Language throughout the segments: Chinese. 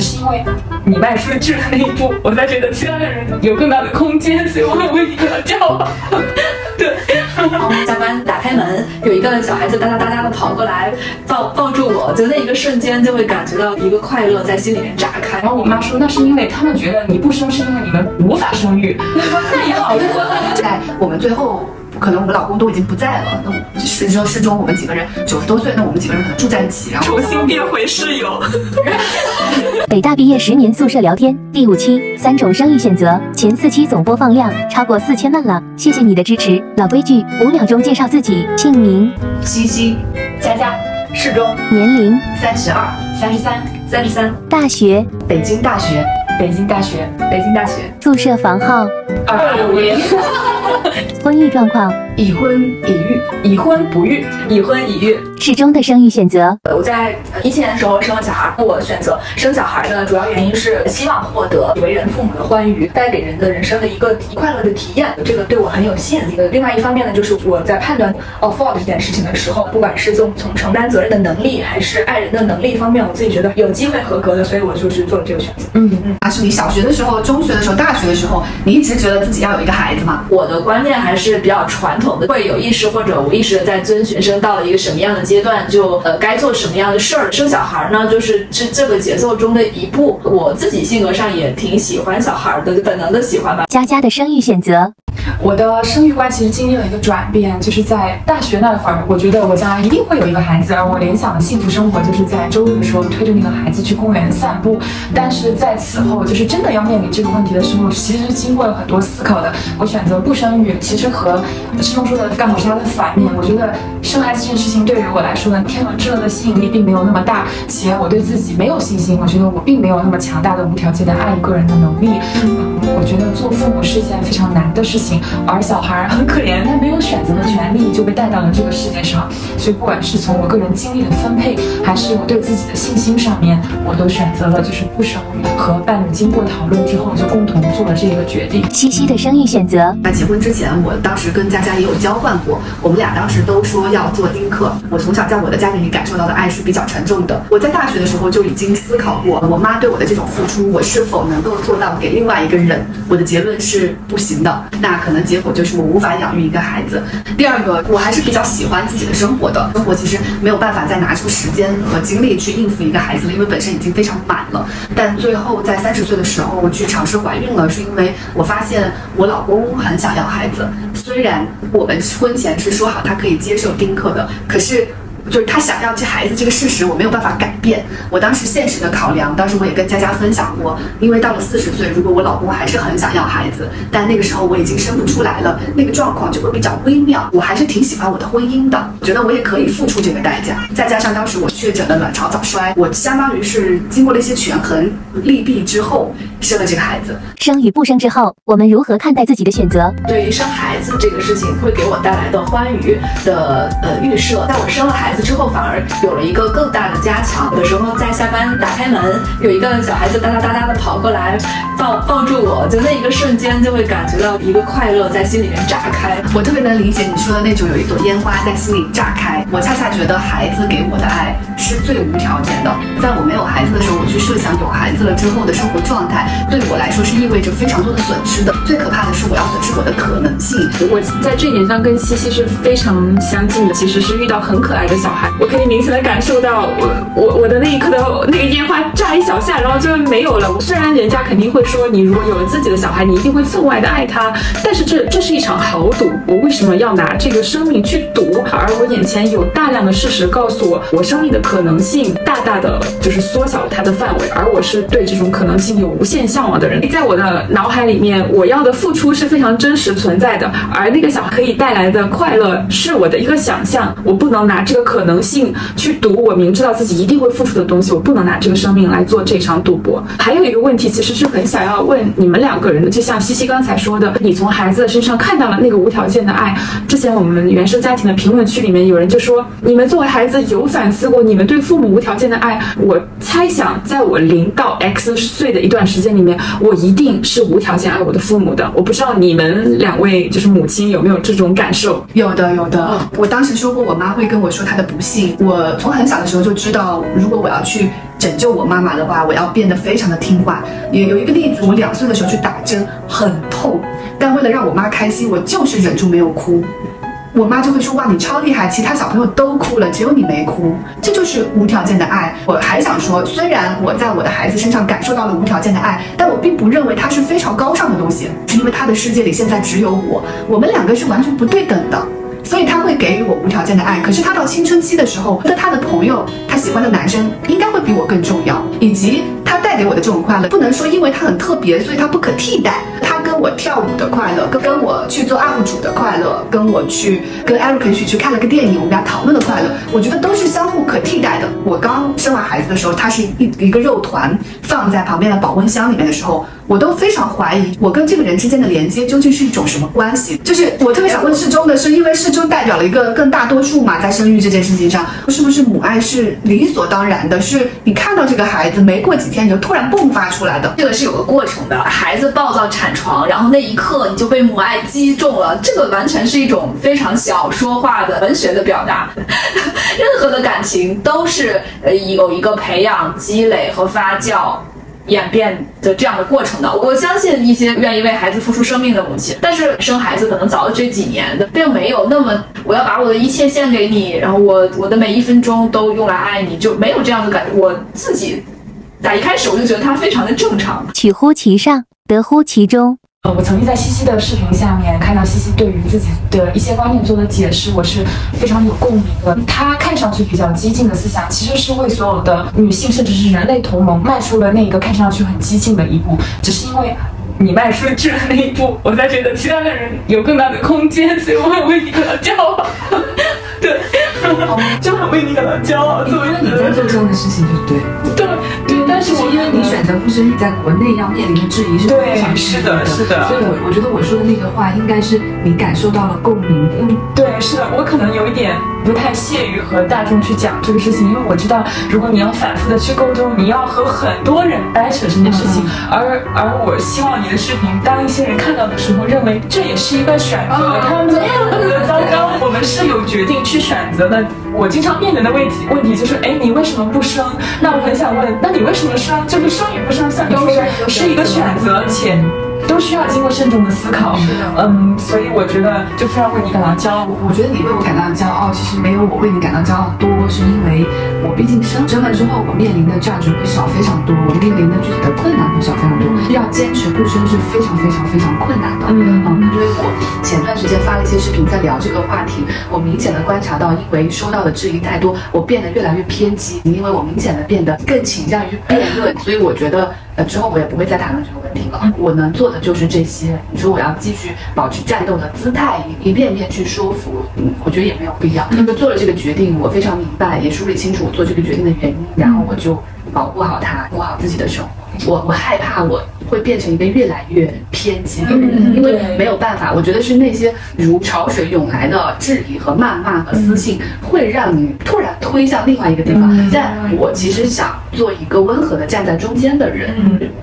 只是因为你迈出了这那一步，我才觉得其他的人有更大的空间，所以我很为你而骄傲。对，下班打开门，有一个小孩子哒哒哒哒的跑过来抱抱住我，就那一个瞬间就会感觉到一个快乐在心里面炸开。然后我妈说，那是因为他们觉得你不生是因为你们无法生育。那也好，在 我们最后。可能我们老公都已经不在了，那我始终始终我们几个人九十多岁，那我们几个人可能住在一起，然后重新变回室友。北大毕业十年宿舍聊天第五期三种生育选择，前四期总播放量超过四千万了，谢谢你的支持。老规矩，五秒钟介绍自己，姓名：西西，佳佳，适中，年龄：三十二、三十三、三十三，大学：北京大学，北京大学，北京大学，宿舍房号：二五零。婚育状况。已婚已育，已婚不育，已婚已育，适中的生育选择。我在一七年的时候生了小孩，我选择生小孩的主要原因是希望获得为人父母的欢愉，带给人的人生的一个快乐的体验，这个对我很有吸引力。另外一方面呢，就是我在判断 afford 这件事情的时候，不管是从从承担责任的能力，还是爱人的能力方面，我自己觉得有机会合格的，所以我就去做了这个选择。嗯嗯，还是你小学的时候、中学的时候、大学的时候，你一直觉得自己要有一个孩子吗？我的观念还是比较传统的，会有意识。或者无意识的在遵循，生到了一个什么样的阶段，就呃该做什么样的事儿。生小孩呢，就是这这个节奏中的一步。我自己性格上也挺喜欢小孩的，本能的喜欢吧。佳佳的生育选择。我的生育观其实经历了一个转变，就是在大学那会儿，我觉得我将来一定会有一个孩子，而我联想的幸福生活就是在周日的时候推着那个孩子去公园散步。但是在此后，就是真的要面临这个问题的时候，其实经过了很多思考的。我选择不生育，其实和师兄说的刚好是他的反面。我觉得生孩子这件事情对于我来说呢，天伦之乐的吸引力并没有那么大，且我对自己没有信心。我觉得我并没有那么强大的无条件的爱一个人的能力。嗯，我觉得做父母是一件非常难的事情。而小孩很可怜，他没有选择的权利，就被带到了这个世界上。所以，不管是从我个人精力的分配，还是我对自己的信心上面，我都选择了就是不生育。和伴侣经过讨论之后，就共同做了这个决定。西西的生育选择。在结婚之前，我当时跟佳佳也有交换过，我们俩当时都说要做丁克。我从小在我的家庭里感受到的爱是比较沉重的。我在大学的时候就已经思考过，我妈对我的这种付出，我是否能够做到给另外一个人？我的结论是不行的。那可能。结果就是我无法养育一个孩子。第二个，我还是比较喜欢自己的生活的，生活其实没有办法再拿出时间和精力去应付一个孩子了，因为本身已经非常满了。但最后在三十岁的时候去尝试怀孕了，是因为我发现我老公很想要孩子。虽然我们婚前是说好他可以接受丁克的，可是。就是他想要这孩子这个事实，我没有办法改变。我当时现实的考量，当时我也跟佳佳分享过，因为到了四十岁，如果我老公还是很想要孩子，但那个时候我已经生不出来了，那个状况就会比较微妙。我还是挺喜欢我的婚姻的，觉得我也可以付出这个代价。再加上当时我确诊了卵巢早衰，我相当于是经过了一些权衡利弊之后生了这个孩子。生与不生之后，我们如何看待自己的选择？对于生孩子这个事情，会给我带来的欢愉的呃预设，在我生了孩。孩子之后反而有了一个更大的加强。有的时候在下班打开门，有一个小孩子哒哒哒哒的跑过来抱抱住我，就那一个瞬间就会感觉到一个快乐在心里面炸开。我特别能理解你说的那种有一朵烟花在心里炸开。我恰恰觉得孩子给我的爱是最无条件的。在我没有孩子的时候，我去设想有孩子了之后的生活状态，对我来说是意味着非常多的损失的。最可怕的是我要损失我的可能性。我在这点上跟西西是非常相近的，其实是遇到很可爱的。小孩，我可以明显的感受到，我我我的那一刻的那个烟花炸一小下，然后就没有了。虽然人家肯定会说，你如果有了自己的小孩，你一定会分外的爱他，但是这这是一场豪赌。我为什么要拿这个生命去赌？而我眼前有大量的事实告诉我，我生命的可能性大大的就是缩小它的范围。而我是对这种可能性有无限向往的人，在我的脑海里面，我要的付出是非常真实存在的，而那个小孩可以带来的快乐是我的一个想象。我不能拿这个。可能性去赌，我明知道自己一定会付出的东西，我不能拿这个生命来做这场赌博。还有一个问题，其实是很想要问你们两个人的，就像西西刚才说的，你从孩子的身上看到了那个无条件的爱。之前我们原生家庭的评论区里面有人就说，你们作为孩子有反思过你们对父母无条件的爱？我猜想，在我零到 X 岁的一段时间里面，我一定是无条件爱我的父母的。我不知道你们两位就是母亲有没有这种感受？有的，有的。我当时说过，我妈会跟我说她的。不幸，我从很小的时候就知道，如果我要去拯救我妈妈的话，我要变得非常的听话。也有一个例子，我两岁的时候去打针，很痛，但为了让我妈开心，我就是忍住没有哭。我妈就会说：“哇，你超厉害，其他小朋友都哭了，只有你没哭。”这就是无条件的爱。我还想说，虽然我在我的孩子身上感受到了无条件的爱，但我并不认为它是非常高尚的东西，是因为他的世界里现在只有我，我们两个是完全不对等的。所以他会给予我无条件的爱，可是他到青春期的时候，那他的朋友，他喜欢的男生应该会比我更重要，以及他带给我的这种快乐，不能说因为他很特别，所以他不可替代。我跳舞的快乐，跟跟我去做 UP 主的快乐，跟我去跟 Eric 一起去看了个电影，我们俩讨论的快乐，我觉得都是相互可替代的。我刚生完孩子的时候，他是一一个肉团放在旁边的保温箱里面的时候。我都非常怀疑，我跟这个人之间的连接究竟是一种什么关系？就是我特别想问适中的是，因为适中代表了一个更大多数嘛，在生育这件事情上，是不是母爱是理所当然的？是你看到这个孩子没过几天你就突然迸发出来的？这个是有个过程的，孩子暴躁产床，然后那一刻你就被母爱击中了，这个完全是一种非常小说化的文学的表达。任何的感情都是呃有一个培养、积累和发酵。演变的这样的过程的，我相信一些愿意为孩子付出生命的母亲，但是生孩子可能早的这几年的，并没有那么我要把我的一切献给你，然后我我的每一分钟都用来爱你，就没有这样的感觉。我自己在一开始我就觉得它非常的正常，取乎其上，得乎其中。呃，我曾经在西西的视频下面看到西西对于自己的一些观念做的解释，我是非常有共鸣的。她看上去比较激进的思想，其实是为所有的女性，甚至是人类同盟迈出了那一个看上去很激进的一步。只是因为你迈出去了这那一步，我才觉得其他的人有更大的空间，所以我很为你感到骄傲。对，就很为你感到骄傲。因为你在做这样的事情，就对。对对，但是是因为你选择不生你，在国内要面临的质疑是非常是的，是的。所以，我我觉得我说的那个话，应该是你感受到了共鸣。嗯，对，是的，我可能有一点不太屑于和大众去讲这个事情，因为我知道，如果你要反复的去沟通，你要和很多人掰扯这件事情，而而我希望你的视频，当一些人看到的时候，认为这也是一个选择，他们 糟糕，我们是有决定去选择的。我经常面临的问题问题就是，哎，你为什么不生？那我很想问，那你为什么生？就是生与不生，算不生是一个选择，且。都需要经过慎重的思考，嗯，所以我觉得就非常为你感到骄傲。我觉得你为我感到骄傲，其实没有我为你感到骄傲多，是因为我毕竟生生了之后，我面临的价值会少非常多，我面临的具体的困难会少非常多。要坚持不生是非常非常非常困难的。嗯嗯，因为我前段时间发了一些视频在聊这个话题，我明显的观察到，因为收到的质疑太多，我变得越来越偏激，因为我明显的变得更倾向于辩论，所以我觉得。之后我也不会再谈论这个问题了。我能做的就是这些。你说我要继续保持战斗的姿态，一遍一遍去说服，嗯，我觉得也没有必要。那么做了这个决定，我非常明白，也梳理清楚我做这个决定的原因，然后我就保护好它，过好自己的生活。我我害怕我会变成一个越来越偏激的人，因为没有办法。我觉得是那些如潮水涌来的质疑和谩骂和私信，会让你突然推向另外一个地方。但我其实想做一个温和的站在中间的人。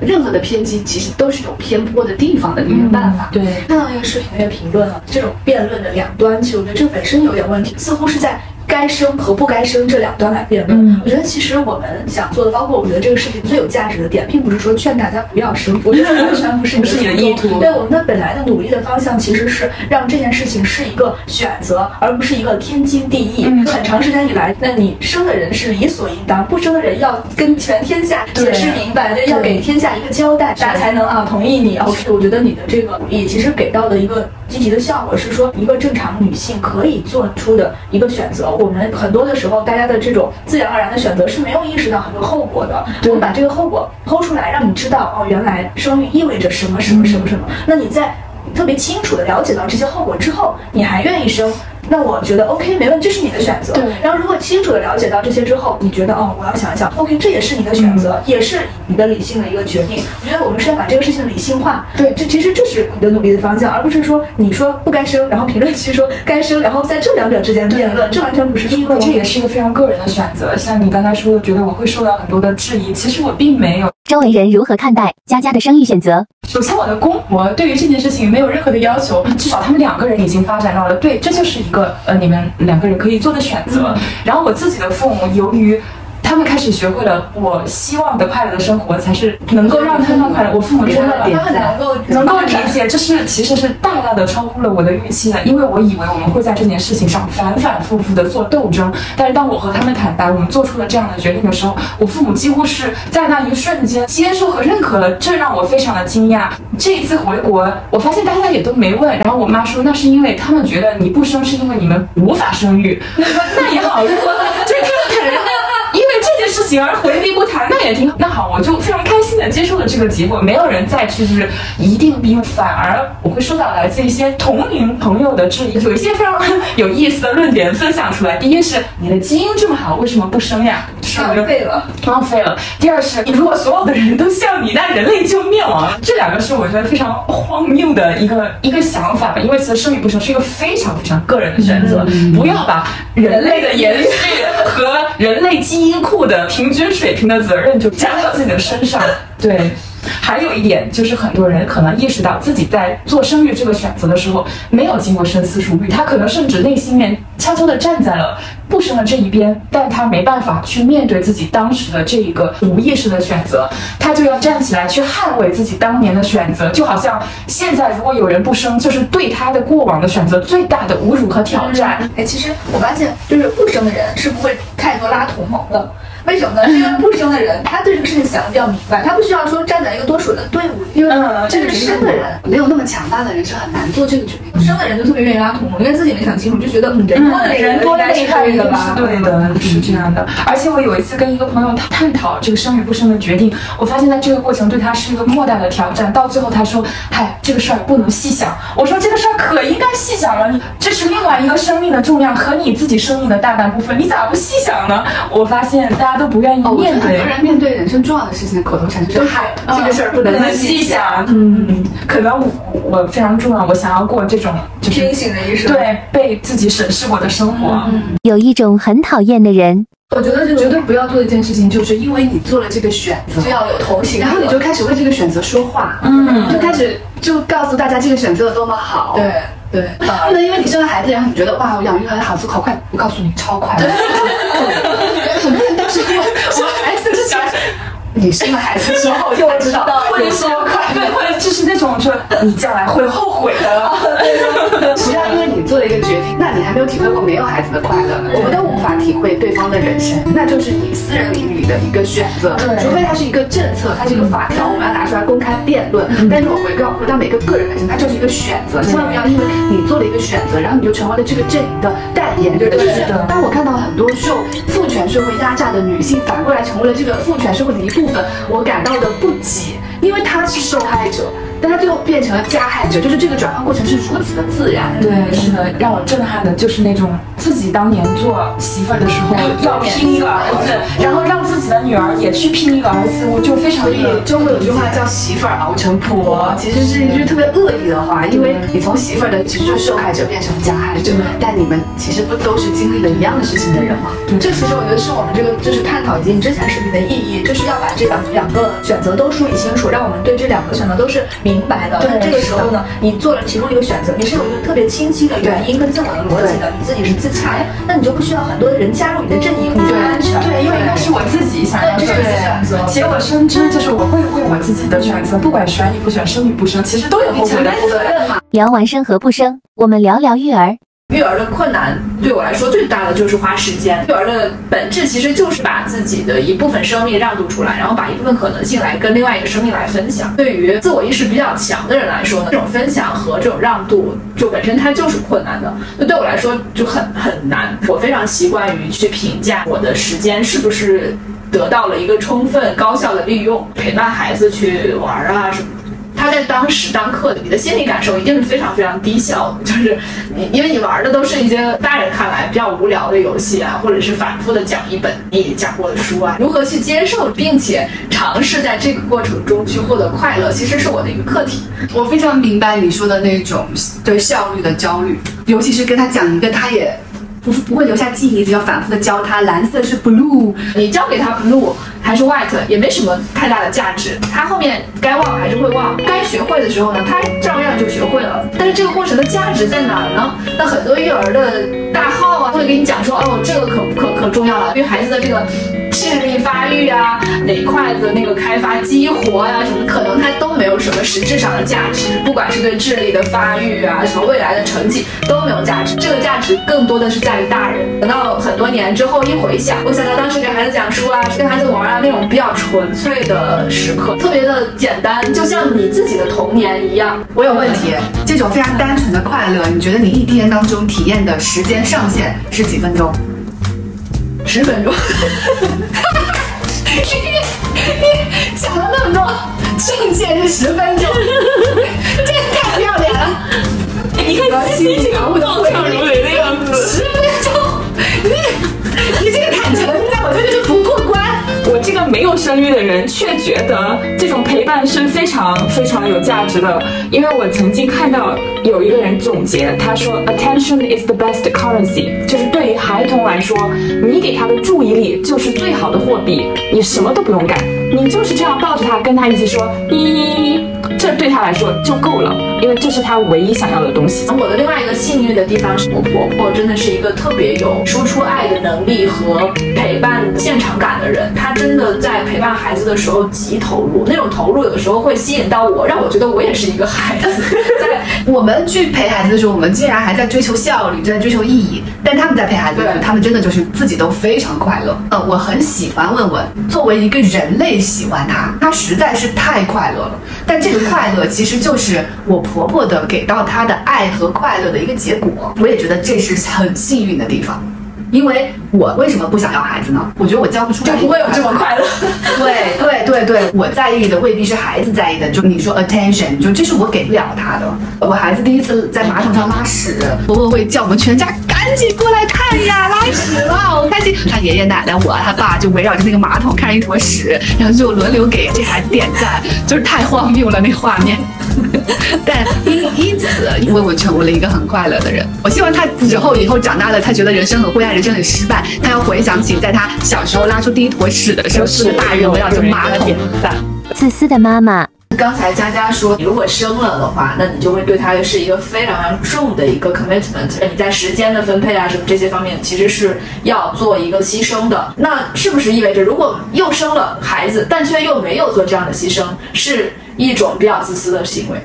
任何的偏激其实都是有偏颇的地方的一个办法。对，看到一个视频，那个评论了，这种辩论的两端，其实我觉得这本身有点问题，似乎是在。该生和不该生这两端来辩论，我觉得其实我们想做的，包括我觉得这个视频最有价值的点，并不是说劝大家不要生，我觉得 完全不是你的意图。对我们的本来的努力的方向，其实是让这件事情是一个选择，而不是一个天经地义。很长时间以来，那你生的人是理所应当，不生的人要跟全天下解释明白，对，要给天下一个交代，大家才能啊同意你。OK，我觉得你的这个努力其实给到的一个积极的效果是说，一个正常女性可以做出的一个选择。我们很多的时候，大家的这种自然而然的选择是没有意识到很多后果的。我们把这个后果剖出来，让你知道哦，原来生育意味着什么什么什么什么。那你在特别清楚的了解到这些后果之后，你还愿意生？那我觉得 OK 没问题，这是你的选择。对。然后如果清楚的了解到这些之后，你觉得哦，我要想一想，OK，这也是你的选择，也是你的理性的一个决定。我觉得我们是要把这个事情理性化。对，这其实这是你的努力的方向，而不是说你说不该生，然后评论区说该生，然后在这两者之间辩论，这完全不是。因为这也是一个非常个人的选择。像你刚才说的，觉得我会受到很多的质疑，其实我并没有。周围人如何看待佳佳的生育选择？首先，我的公婆对于这件事情没有任何的要求，至少他们两个人已经发展到了对，这就是一个呃你们两个人可以做的选择。然后我自己的父母由于。他们开始学会了，我希望的快乐的生活才是能够让他们快乐。我父母真的他们能够能够理解，这是其实是大大的超乎了我的预期的，因为我以为我们会在这件事情上反反复复的做斗争，但是当我和他们坦白，我们做出了这样的决定的时候，我父母几乎是在那一瞬间接受和认可了，这让我非常的惊讶。这一次回国，我发现大家也都没问，然后我妈说那是因为他们觉得你不生是因为你们无法生育，那也好，如果就是他们坦为这件事情而回避不谈，那也挺好。那好，我就非常开心的接受了这个结果，没有人再去就是一定逼，反而我会收到来自一些同龄朋友的质疑，有一些非常有意思的论点分享出来。第一是你的基因这么好，为什么不生呀？是浪费了。浪费了。第二是你，如果所有的人都像你，那人类就灭亡了。这两个是我觉得非常荒谬的一个一个想法吧，因为其实生与不生是一个非常非常个人的选择，不要把人类的延续和人类基因库的平均水平的责任就加到自己的身上。对。还有一点就是，很多人可能意识到自己在做生育这个选择的时候，没有经过深思熟虑，他可能甚至内心面悄悄地站在了不生的这一边，但他没办法去面对自己当时的这一个无意识的选择，他就要站起来去捍卫自己当年的选择，就好像现在如果有人不生，就是对他的过往的选择最大的侮辱和挑战。哎，其实我发现，就是不生的人是不会太多拉同盟的。为什么呢？因为不生的人，他对这个事情想的比较明白，他不需要说站在一个多数的队伍里。因为这个生的人没有那么强大的人是很难做这个决定。生的人就特别愿意拉同盟，因为自己没想清楚，就觉得人多的人多的厉害的吧？是对的，是这样的。而且我有一次跟一个朋友探讨这个生与不生的决定，我发现在这个过程对他是一个莫大的挑战。到最后他说：“嗨，这个事儿不能细想。”我说：“这个事儿可应该细想了，你这是另外一个生命的重量和你自己生命的大半部分，你咋不细想呢？”我发现大家都不愿意面。很多人面对人生重要的事情，口头禅就是“嗨，这个事儿不能细想”。嗯，可能我我非常重要，我想要过这种清醒的一生，对被自己审视过的生活。有一种很讨厌的人，我觉得绝对不要做一件事情，就是因为你做了这个选择，就要有同情，然后你就开始为这个选择说话，嗯，就开始就告诉大家这个选择有多么好。对对，不能因为你生了孩子，然后你觉得哇，我养育孩子好，速好快。我告诉你，超快。很多人当时我我。你生了孩子之后就知道会说快，对，或者就是那种，就你将来会后悔的。你还没有体会过没有孩子的快乐，我们都无法体会对方的人生，那就是你私人领域的一个选择。除非它是一个政策，它是一个法条，我们要拿出来公开辩论。但是我回到回到每个个人本身，它就是一个选择，千万不要因为你做了一个选择，然后你就成为了这个阵营的代言人。是的。当我看到很多受父权社会压榨的女性，反过来成为了这个父权社会的一部分。我感到的不解，因为她是受害者。但他最后变成了加害者，就是这个转换过程是如此的自然。对，是的，让我震撼的就是那种自己当年做媳妇儿的时候 要拼一个儿子，然后让自己的女儿也去拼一个儿子，我就非常。所以中国有句话叫“媳妇儿熬成婆”，其实是一句特别恶意的话，因为你从媳妇儿的其实就受害者变成加害者，但你们其实不都是经历了一样的事情的人吗？这其实我觉得是我们这个就是探讨以及之前视频的意义，就是要把这两两个选择都梳理清楚，让我们对这两个选择都是。明白的，对这个时候呢，你做了其中一个选择，你是有一个特别清晰的原因跟自我的逻辑的，你自己是自洽，那你就不需要很多的人加入你的阵营，你就安全。对，因为那是我自己想要的选择，且我深知，就是我会为我自己的选择，不管选与不选，生与不生，其实都有后悔的责任嘛。聊完生和不生，我们聊聊育儿。育儿的困难对我来说最大的就是花时间。育儿的本质其实就是把自己的一部分生命让渡出来，然后把一部分可能性来跟另外一个生命来分享。对于自我意识比较强的人来说呢，这种分享和这种让渡就本身它就是困难的。那对我来说就很很难。我非常习惯于去评价我的时间是不是得到了一个充分高效的利用，陪伴孩子去玩啊什么。他在当时当刻的，你的心理感受一定是非常非常低效的，就是你 因为你玩的都是一些大人看来比较无聊的游戏啊，或者是反复的讲一本你讲过的书啊，如何去接受并且尝试在这个过程中去获得快乐，其实是我的一个课题。我非常明白你说的那种对效率的焦虑，尤其是跟他讲一个他也。不不会留下记忆，只要反复的教他蓝色是 blue，你教给他 blue 还是 white 也没什么太大的价值，他后面该忘还是会忘，该学会的时候呢，他照样就学会了。但是这个过程的价值在哪儿呢？那很多育儿的大号啊，都会给你讲说，哦，这个可可可重要了，对孩子的这个。智力发育啊，哪块的那个开发激活呀、什么，可能它都没有什么实质上的价值，不管是对智力的发育啊，什么未来的成绩都没有价值。这个价值更多的是在于大人。等到很多年之后一回想，我想到当时给孩子讲书啊，跟孩子玩啊那种比较纯粹的时刻，特别的简单，就像你自己的童年一样。我有问题，这种非常单纯的快乐，你觉得你一天当中体验的时间上限是几分钟？十分钟。你讲了那么多，上限是十分钟，这也太不要脸了！你看西西这个暴跳如雷的样子，十分钟，你你这个坦诚，在我这就是不。没有生育的人却觉得这种陪伴是非常非常有价值的，因为我曾经看到有一个人总结，他说 attention is the best currency，就是对于孩童来说，你给他的注意力就是最好的货币，你什么都不用干，你就是这样抱着他，跟他一起说咦，这对他来说就够了，因为这是他唯一想要的东西。我的另外一个幸运的地方是我婆婆真的是一个特别有输出爱的能力和陪伴现场感的人，她真的在陪伴孩子的时候极投入，那种投入有的时候会吸引到我，让我觉得我也是一个孩子。在我们去陪孩子的时候，我们竟然还在追求效率，在追求意义。但他们在陪孩子的时候，他们真的就是自己都非常快乐。呃，我很喜欢问问，作为一个人类喜欢他，他实在是太快乐了。但这个快乐其实就是我婆婆的给到她的爱和快乐的一个结果。我也觉得这是很幸运的地方。因为我为什么不想要孩子呢？我觉得我教不出来，就不会有这么快乐。对对对对，我在意的未必是孩子在意的，就你说 attention，就这是我给不了他的。我孩子第一次在马桶上拉屎，婆婆会叫我们全家赶紧过来看呀，拉屎了，好开心。他爷爷奶奶我他爸就围绕着那个马桶看一坨屎，然后就轮流给这孩子点赞，就是太荒谬了那画面。但因因此，因为我成为了一个很快乐的人。我希望他之后以后长大了，他觉得人生很灰暗，人生很失败，他要回想起在他小时候拉出第一坨屎的时候，是个大人围绕着马桶。自私的妈妈。刚才佳佳说，你如果生了的话，那你就会对他是一个非常非常重的一个 commitment。你在时间的分配啊什么这些方面，其实是要做一个牺牲的。那是不是意味着，如果又生了孩子，但却又没有做这样的牺牲，是一种比较自私的行为？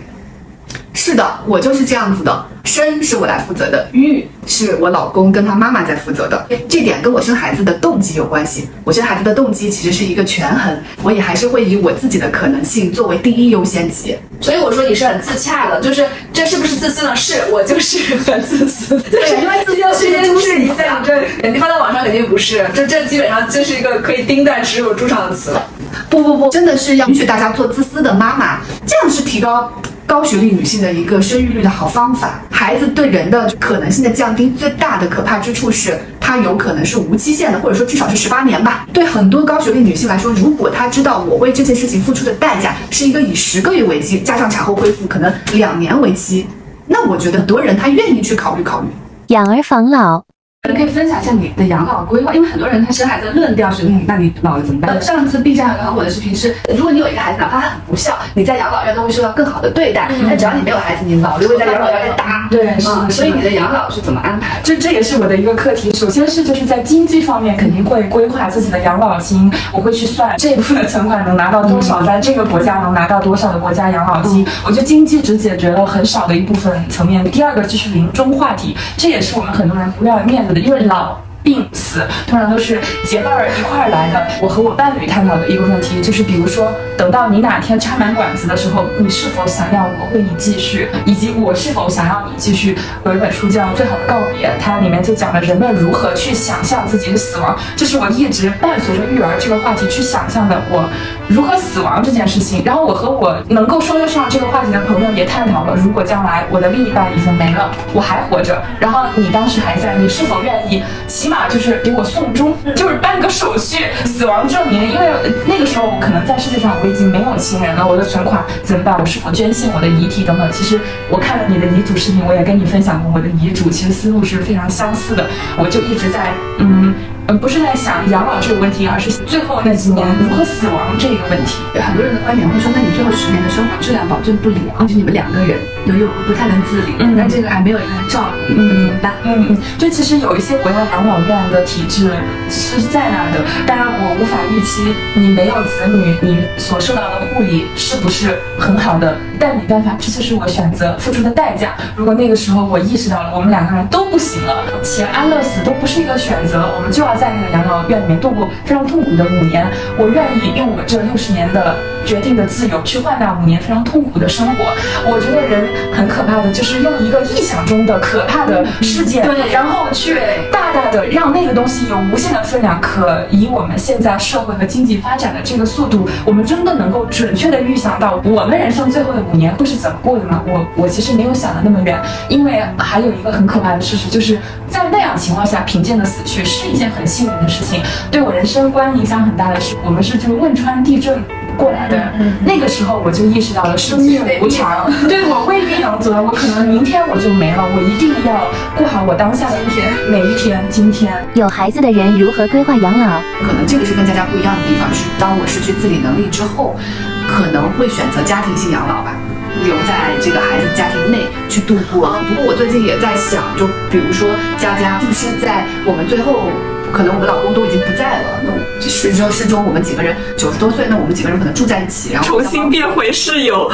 是的，我就是这样子的。生是我来负责的，育是我老公跟他妈妈在负责的。这点跟我生孩子的动机有关系。我生孩子的动机其实是一个权衡，我也还是会以我自己的可能性作为第一优先级。所以我说你是很自洽的，就是这是不是自私呢？是我就是很自私，对，因为自私是一个注注释一下，下这你放在网上肯定不是，这这基本上就是一个可以钉在耻辱柱上的词了。不不不，真的是要允许大家做自私的妈妈，这样是提高高学历女性的一个生育率的好方法。孩子对人的可能性的降低，最大的可怕之处是，它有可能是无期限的，或者说至少是十八年吧。对很多高学历女性来说，如果她知道我为这件事情付出的代价是一个以十个月为期，加上产后恢复可能两年为期，那我觉得很多人她愿意去考虑考虑。养儿防老。你可以分享一下你的养老规划，因为很多人他生孩子的论调是，嗯，那你老了怎么办？上次 B 站有个很火的视频是，如果你有一个孩子，哪怕他很不孝，你在养老院都会受到更好的对待。但只要你没有孩子，你老了会在养老院被打。对是所以你的养老是怎么安排？这这也是我的一个课题。首先是就是在经济方面肯定会规划自己的养老金，我会去算这部分的存款能拿到多少，在这个国家能拿到多少的国家养老金。我觉得经济只解决了很少的一部分层面。第二个就是临终话题，这也是我们很多人不要面子因为老。病死通常都是结伴儿一块儿来的。我和我伴侣探讨的一个问题就是，比如说，等到你哪天插满管子的时候，你是否想要我为你继续，以及我是否想要你继续？有一本书叫《最好的告别》，它里面就讲了人们如何去想象自己的死亡。这是我一直伴随着育儿这个话题去想象的，我如何死亡这件事情。然后我和我能够说得上这个话题的朋友也探讨了，如果将来我的另一半已经没了，我还活着，然后你当时还在，你是否愿意起码就是给我送终，就是办个手续，死亡证明？因为那个时候我可能在世界上我已经没有亲人了，我的存款怎么办？我是否捐献我的遗体等等？其实我看了你的遗嘱视频，我也跟你分享过我的遗嘱，其实思路是非常相似的。我就一直在嗯。呃不是在想养老这个问题，而是最后那几年如何死亡这个问题。很多人的观点会说，那你最后十年的生活质量保证不了，就你们两个人有有不太能自理，嗯那这个还没有人照顾，你们怎么办？嗯嗯，就其实有一些国家养老院的体制是在那儿的，当然我无法预期你没有子女，你所受到的护理是不是很好的，但没办法，这就是我选择付出的代价。如果那个时候我意识到了我们两个人都不行了，且安乐死都不是一个选择，我们就要在那个养老院里面度过非常痛苦的五年，我愿意用我这六十年的决定的自由去换那五年非常痛苦的生活。我觉得人很可怕的就是用一个臆想中的可怕的事件，对然后去大大的让那个东西有无限的分量，可以我们现在社会和经济发展的这个速度，我们真的能够准确的预想到我们人生最后的五年会是怎么过的吗？我我其实没有想的那么远，因为还有一个很可怕的事实，就是在那样情况下平静的死去是一件很幸运的事情，对我人生观影响很大的是，我们是这个汶川地震。过来的、那个时候，我就意识到了生命无常，对我未必能做，我可能明天我就没了，我一定要过好我当下的一天，每一天，今天。有孩子的人如何规划养老？可能这个是跟佳佳不一样的地方是，当我失去自理能力之后，可能会选择家庭性养老吧。留在这个孩子家庭内去度过。不过我最近也在想，就比如说佳佳是不是在我们最后，可能我们老公都已经不在了，那我始终始终我们几个人九十多岁，那我们几个人可能住在一起，然后重新变回室友，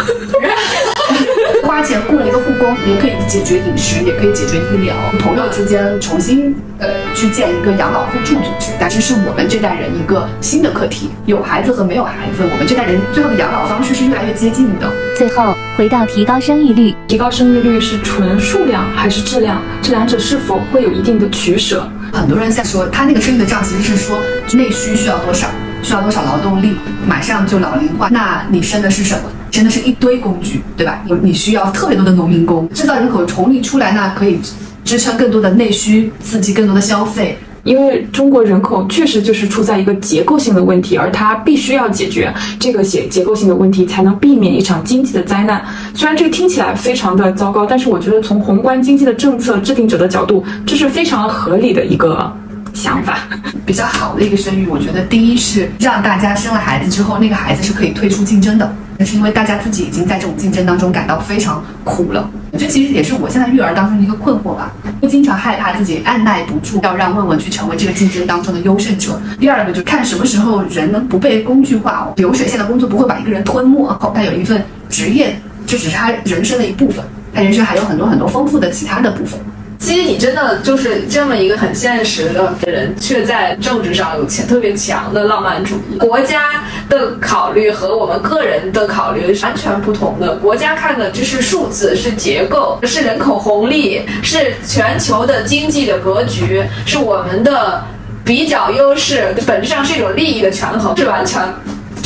花钱雇了一个护工，也可以解决饮食，也可以解决医疗。朋友之间重新呃去建一个养老互助组织，但是是我们这代人一个新的课题。有孩子和没有孩子，我们这代人最后的养老方式是越来越接近的。最后回到提高生育率，提高生育率是纯数量还是质量？这两者是否会有一定的取舍？很多人在说，他那个生育的账其实是说内需需要多少，需要多少劳动力，马上就老龄化。那你生的是什么？生的是一堆工具，对吧？你你需要特别多的农民工，制造人口重力出来，呢可以支撑更多的内需，刺激更多的消费。因为中国人口确实就是处在一个结构性的问题，而它必须要解决这个结结构性的问题，才能避免一场经济的灾难。虽然这个听起来非常的糟糕，但是我觉得从宏观经济的政策制定者的角度，这是非常合理的一个想法。比较好的一个生育，我觉得第一是让大家生了孩子之后，那个孩子是可以退出竞争的，那是因为大家自己已经在这种竞争当中感到非常苦了。这其实也是我现在育儿当中的一个困惑吧，会经常害怕自己按耐不住，要让问问去成为这个竞争当中的优胜者。第二个就看什么时候人能不被工具化哦，流水线的工作不会把一个人吞没，哦，他有一份职业，这只是他人生的一部分，他人生还有很多很多丰富的其他的部分。其实你真的就是这么一个很现实的人，却在政治上有钱特别强的浪漫主义。国家的考虑和我们个人的考虑是完全不同的。国家看的就是数字，是结构，是人口红利，是全球的经济的格局，是我们的比较优势，本质上是一种利益的权衡，是完全。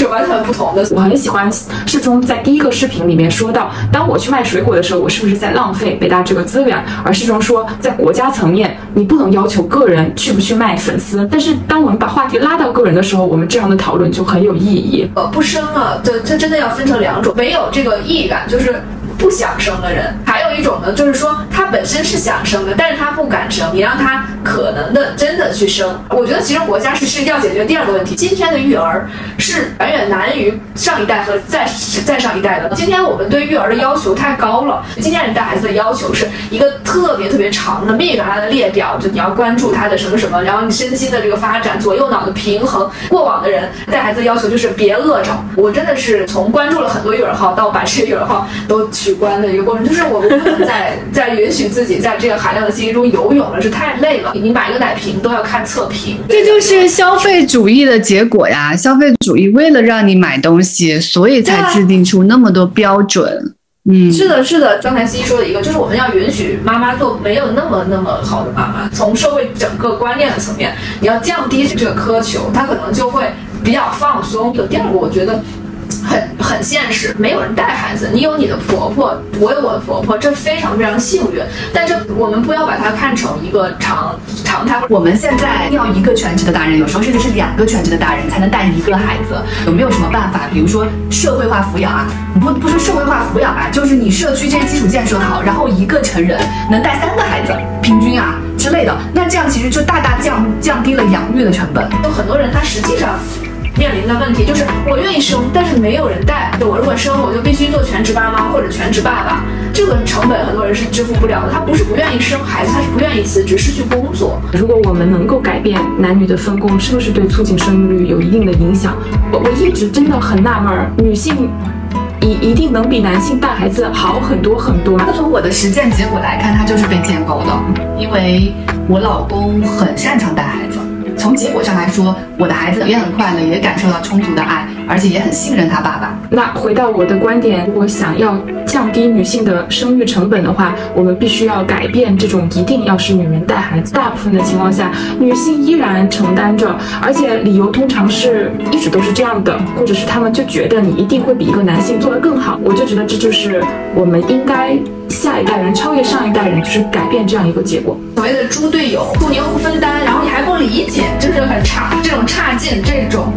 是完全不同的。我很喜欢世忠在第一个视频里面说到，当我去卖水果的时候，我是不是在浪费北大这个资源？而世忠说，在国家层面，你不能要求个人去不去卖粉丝，但是当我们把话题拉到个人的时候，我们这样的讨论就很有意义。呃，不生啊，这这真的要分成两种，没有这个意义感，就是。不想生的人，还有一种呢，就是说他本身是想生的，但是他不敢生，你让他可能的真的去生。我觉得其实国家是是要解决第二个问题，今天的育儿是远远难于上一代和再再上一代的。今天我们对育儿的要求太高了，今天人带孩子的要求是一个特别特别长的、密密麻麻的列表，就你要关注他的什么什么，然后你身心的这个发展、左右脑的平衡。过往的人带孩子的要求就是别饿着。我真的是从关注了很多育儿号到把这些育儿号都取关的一个过程，就是我们不能再再允许自己在这个海量的信息中游泳了，是太累了。你买个奶瓶都要看测评，这就是消费主义的结果呀！消费主义为了让你买东西，所以才制定出那么多标准。嗯，是的，是的。刚才西西说的一个，就是我们要允许妈妈做没有那么那么好的妈妈。从社会整个观念的层面，你要降低这个苛求，她可能就会比较放松。有第二个，我觉得。很很很现实，没有人带孩子，你有你的婆婆，我有我的婆婆，这非常非常幸运。但是我们不要把它看成一个常常态。我们现在要一个全职的大人，有时候甚至是两个全职的大人才能带一个孩子，有没有什么办法？比如说社会化抚养啊，不不说社会化抚养吧，就是你社区这些基础建设好，然后一个成人能带三个孩子，平均啊之类的，那这样其实就大大降降低了养育的成本。有很多人他实际上。面临的问题就是我愿意生，但是没有人带。我如果生，我就必须做全职妈妈或者全职爸爸，这个成本很多人是支付不了的。他不是不愿意生孩子，他是不愿意辞职失去工作。如果我们能够改变男女的分工，是不是对促进生育率有一定的影响？我我一直真的很纳闷，女性一一定能比男性带孩子好很多很多吗？那从我的实践结果来看，它就是被建构的，因为我老公很擅长带孩子。从结果上来说，我的孩子也很快乐，也感受到充足的爱，而且也很信任他爸爸。那回到我的观点，如果想要降低女性的生育成本的话，我们必须要改变这种一定要是女人带孩子。大部分的情况下，女性依然承担着，而且理由通常是一直都是这样的，或者是他们就觉得你一定会比一个男性做得更好。我就觉得这就是我们应该下一代人超越上一代人，就是改变这样一个结果。所谓的猪队友，你又不分担，理解，就是很差。这种差劲，这种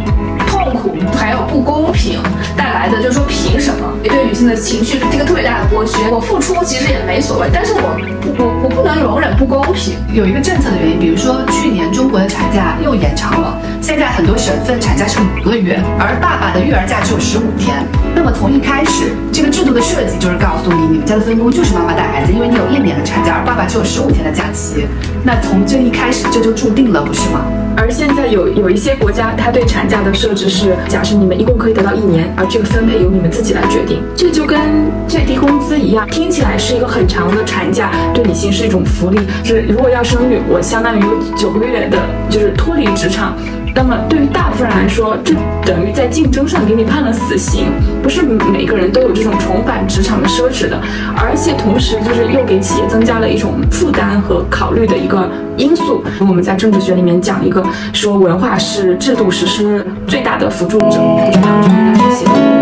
痛苦，还有不公平带来的，就是说凭什么？对女性的情绪是一个特别大的剥削。我付出其实也没所谓，但是我我我不能容忍不公平。有一个政策的原因，比如说去年中国的产假又延长了，现在很多省份产假是五个月，而爸爸的育儿假只有十五天。那么从一开始，这个制度的设计就是告诉你，你们家的分工就是妈妈带孩子，因为你有一年的产假，而爸爸只有十五天的假期。那从这一开始，这就注定了，不是吗？而现在有有一些国家，它对产假的设置是，假设你们一共可以得到一年，而这个分配由你们自己来决定。这就跟最低工资一样，听起来是一个很长的产假，对女性是一种福利。是如果要生育，我相当于有九个月的，就是脱离职场。那么对于大部分人来说，这等于在竞争上给你判了死刑。不是每个人都有这种重返职场的奢侈的，而且同时就是又给企业增加了一种负担和考虑的一个因素。我们在政治学里面讲一个说，文化是制度实施最大的辅助者，不知道这个大家写的。